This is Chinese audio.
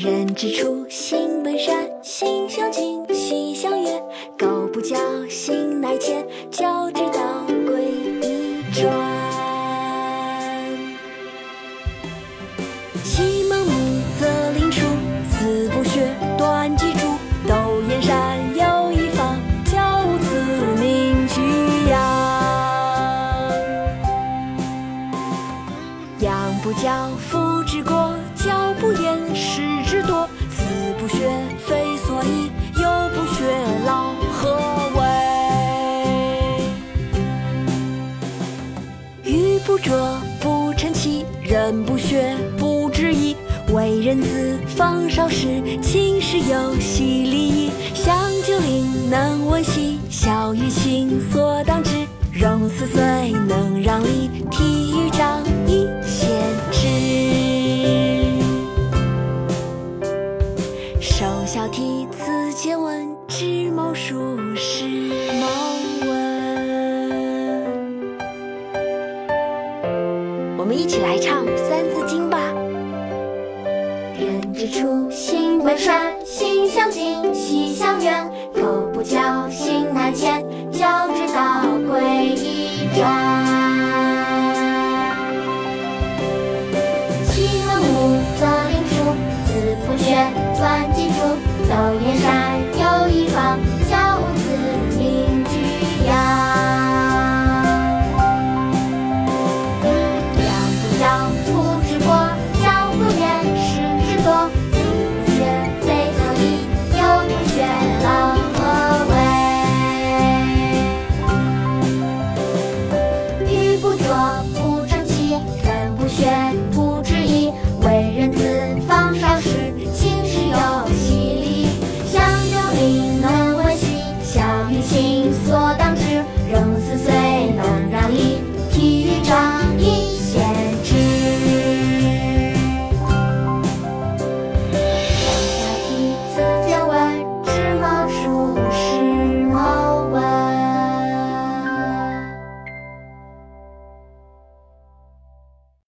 人之初，性本善，性相近，习相远。苟不教，性乃迁。教之道，贵以专。昔孟母，择邻处；子不学，断机杼。窦燕山有一方，教五子，名俱扬。养不教，父之过；教不严，师之多。子不学，非所宜；幼不学，老何为？玉不琢，不成器；人不学，不知义。为人子，方少时，亲师友，习礼仪。香九龄，能温席；孝于亲，所当知。融四岁，首孝悌，次见闻；知谋术，识谋文。我们一起来唱《三字经》吧。人之初，性本善，性相近，习相远。苟不教，性乃迁。教之道，贵以专。其盲目，则令出；子不学，that pool.